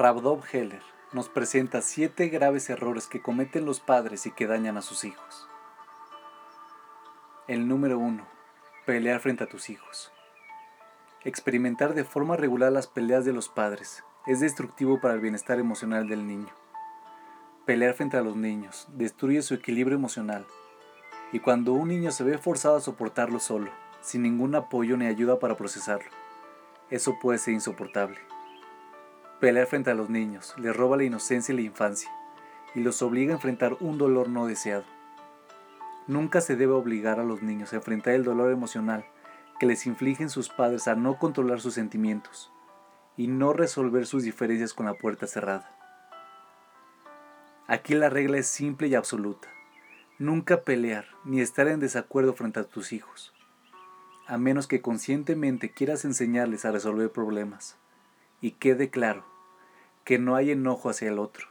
Rabdov Heller nos presenta siete graves errores que cometen los padres y que dañan a sus hijos. El número 1. Pelear frente a tus hijos. Experimentar de forma regular las peleas de los padres es destructivo para el bienestar emocional del niño. Pelear frente a los niños destruye su equilibrio emocional y cuando un niño se ve forzado a soportarlo solo, sin ningún apoyo ni ayuda para procesarlo, eso puede ser insoportable. Pelear frente a los niños les roba la inocencia y la infancia y los obliga a enfrentar un dolor no deseado. Nunca se debe obligar a los niños a enfrentar el dolor emocional que les infligen sus padres a no controlar sus sentimientos y no resolver sus diferencias con la puerta cerrada. Aquí la regla es simple y absoluta. Nunca pelear ni estar en desacuerdo frente a tus hijos, a menos que conscientemente quieras enseñarles a resolver problemas. Y quede claro, que no hay enojo hacia el otro.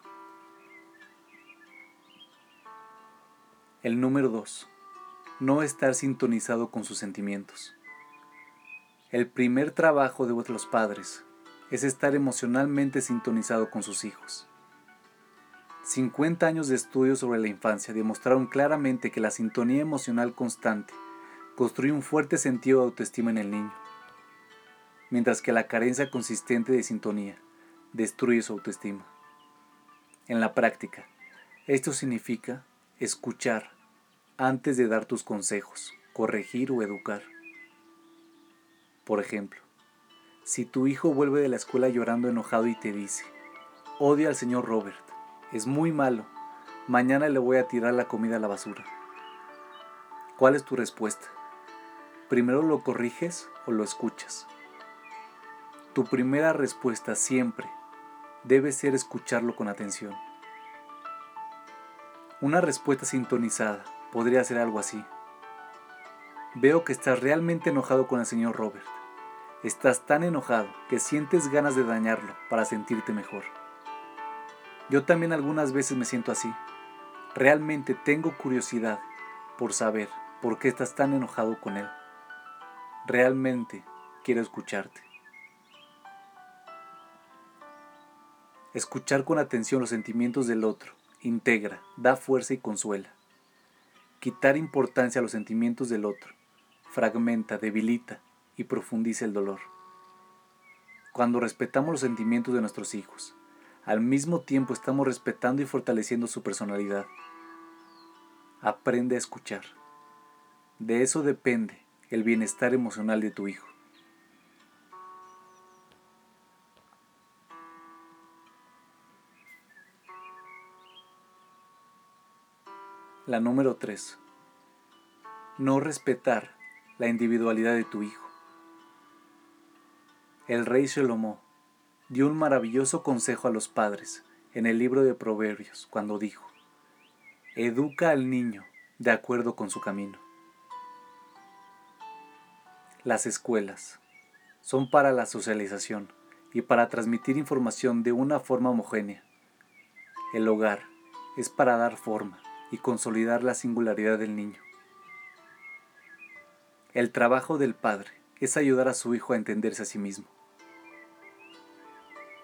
El número 2. No estar sintonizado con sus sentimientos. El primer trabajo de los padres es estar emocionalmente sintonizado con sus hijos. 50 años de estudios sobre la infancia demostraron claramente que la sintonía emocional constante construye un fuerte sentido de autoestima en el niño, mientras que la carencia consistente de sintonía destruye su autoestima. En la práctica, esto significa escuchar antes de dar tus consejos, corregir o educar. Por ejemplo, si tu hijo vuelve de la escuela llorando enojado y te dice, odio al señor Robert, es muy malo, mañana le voy a tirar la comida a la basura. ¿Cuál es tu respuesta? ¿Primero lo corriges o lo escuchas? Tu primera respuesta siempre debe ser escucharlo con atención. Una respuesta sintonizada podría ser algo así. Veo que estás realmente enojado con el señor Robert. Estás tan enojado que sientes ganas de dañarlo para sentirte mejor. Yo también algunas veces me siento así. Realmente tengo curiosidad por saber por qué estás tan enojado con él. Realmente quiero escucharte. Escuchar con atención los sentimientos del otro integra, da fuerza y consuela. Quitar importancia a los sentimientos del otro fragmenta, debilita y profundiza el dolor. Cuando respetamos los sentimientos de nuestros hijos, al mismo tiempo estamos respetando y fortaleciendo su personalidad. Aprende a escuchar. De eso depende el bienestar emocional de tu hijo. La número 3. No respetar la individualidad de tu hijo. El rey Shalomó dio un maravilloso consejo a los padres en el libro de Proverbios cuando dijo, Educa al niño de acuerdo con su camino. Las escuelas son para la socialización y para transmitir información de una forma homogénea. El hogar es para dar forma y consolidar la singularidad del niño. El trabajo del padre es ayudar a su hijo a entenderse a sí mismo.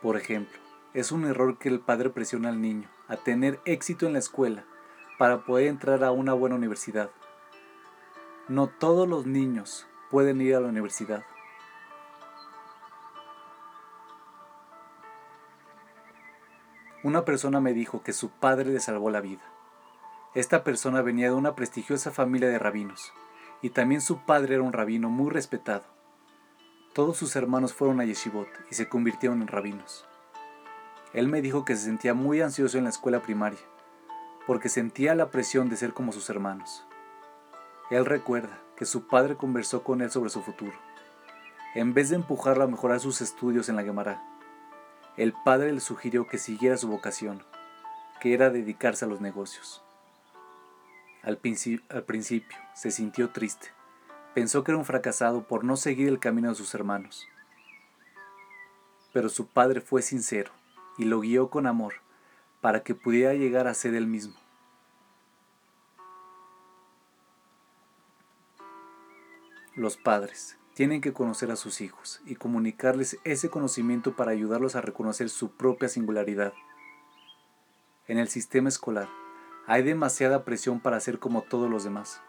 Por ejemplo, es un error que el padre presiona al niño a tener éxito en la escuela para poder entrar a una buena universidad. No todos los niños pueden ir a la universidad. Una persona me dijo que su padre le salvó la vida. Esta persona venía de una prestigiosa familia de rabinos, y también su padre era un rabino muy respetado. Todos sus hermanos fueron a Yeshivot y se convirtieron en rabinos. Él me dijo que se sentía muy ansioso en la escuela primaria, porque sentía la presión de ser como sus hermanos. Él recuerda que su padre conversó con él sobre su futuro. En vez de empujarlo a mejorar sus estudios en la Gemara, el padre le sugirió que siguiera su vocación, que era dedicarse a los negocios. Al, principio se sintió triste. Pensó que era un fracasado por no seguir el camino de sus hermanos. Pero su padre fue sincero y lo guió con amor para que pudiera llegar a ser él mismo. Los padres tienen que conocer a sus hijos y comunicarles ese conocimiento para ayudarlos a reconocer su propia singularidad. En el sistema escolar hay demasiada presión para ser como todos los demás.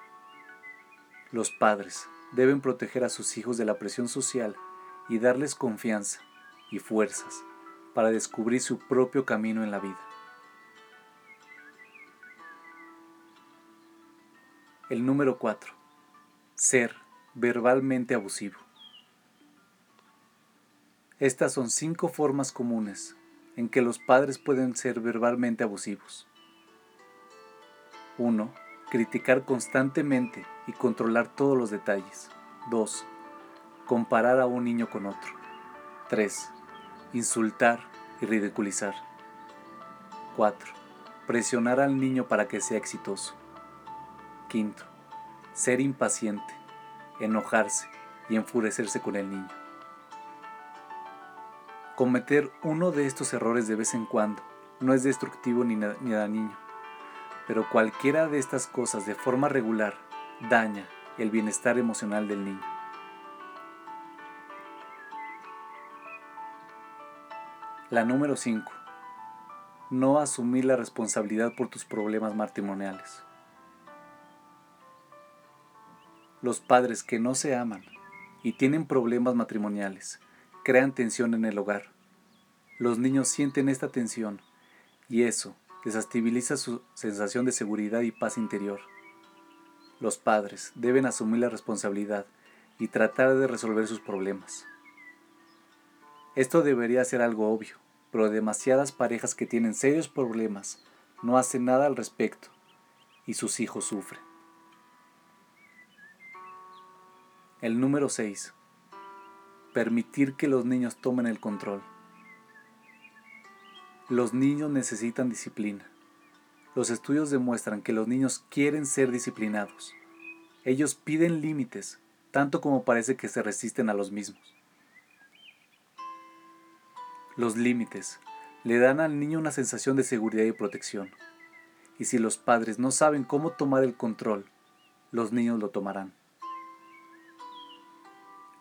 Los padres deben proteger a sus hijos de la presión social y darles confianza y fuerzas para descubrir su propio camino en la vida. El número 4. Ser verbalmente abusivo. Estas son cinco formas comunes en que los padres pueden ser verbalmente abusivos. 1. Criticar constantemente y controlar todos los detalles. 2. Comparar a un niño con otro. 3. Insultar y ridiculizar. 4. Presionar al niño para que sea exitoso. Quinto, ser impaciente, enojarse y enfurecerse con el niño. Cometer uno de estos errores de vez en cuando no es destructivo ni, ni dañino, pero cualquiera de estas cosas de forma regular daña el bienestar emocional del niño. La número 5. No asumir la responsabilidad por tus problemas matrimoniales. Los padres que no se aman y tienen problemas matrimoniales crean tensión en el hogar. Los niños sienten esta tensión y eso desestabiliza su sensación de seguridad y paz interior. Los padres deben asumir la responsabilidad y tratar de resolver sus problemas. Esto debería ser algo obvio, pero demasiadas parejas que tienen serios problemas no hacen nada al respecto y sus hijos sufren. El número 6. Permitir que los niños tomen el control. Los niños necesitan disciplina. Los estudios demuestran que los niños quieren ser disciplinados. Ellos piden límites, tanto como parece que se resisten a los mismos. Los límites le dan al niño una sensación de seguridad y protección. Y si los padres no saben cómo tomar el control, los niños lo tomarán.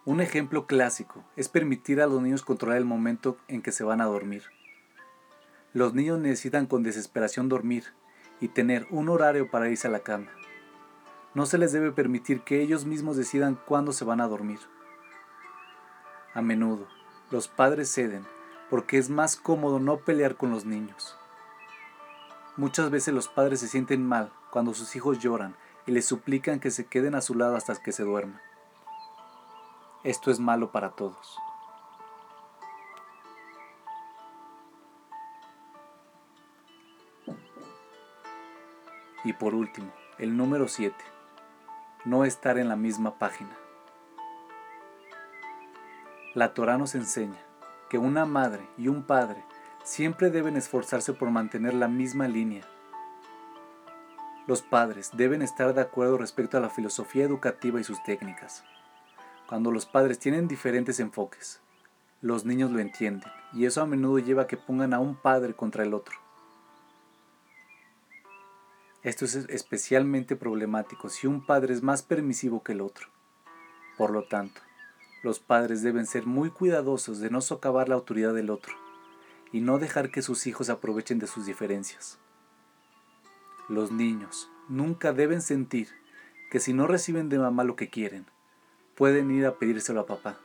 Un ejemplo clásico es permitir a los niños controlar el momento en que se van a dormir. Los niños necesitan con desesperación dormir y tener un horario para irse a la cama. No se les debe permitir que ellos mismos decidan cuándo se van a dormir. A menudo, los padres ceden porque es más cómodo no pelear con los niños. Muchas veces los padres se sienten mal cuando sus hijos lloran y les suplican que se queden a su lado hasta que se duerman. Esto es malo para todos. Y por último, el número 7. No estar en la misma página. La Torah nos enseña que una madre y un padre siempre deben esforzarse por mantener la misma línea. Los padres deben estar de acuerdo respecto a la filosofía educativa y sus técnicas. Cuando los padres tienen diferentes enfoques, los niños lo entienden y eso a menudo lleva a que pongan a un padre contra el otro. Esto es especialmente problemático si un padre es más permisivo que el otro. Por lo tanto, los padres deben ser muy cuidadosos de no socavar la autoridad del otro y no dejar que sus hijos aprovechen de sus diferencias. Los niños nunca deben sentir que si no reciben de mamá lo que quieren, pueden ir a pedírselo a papá.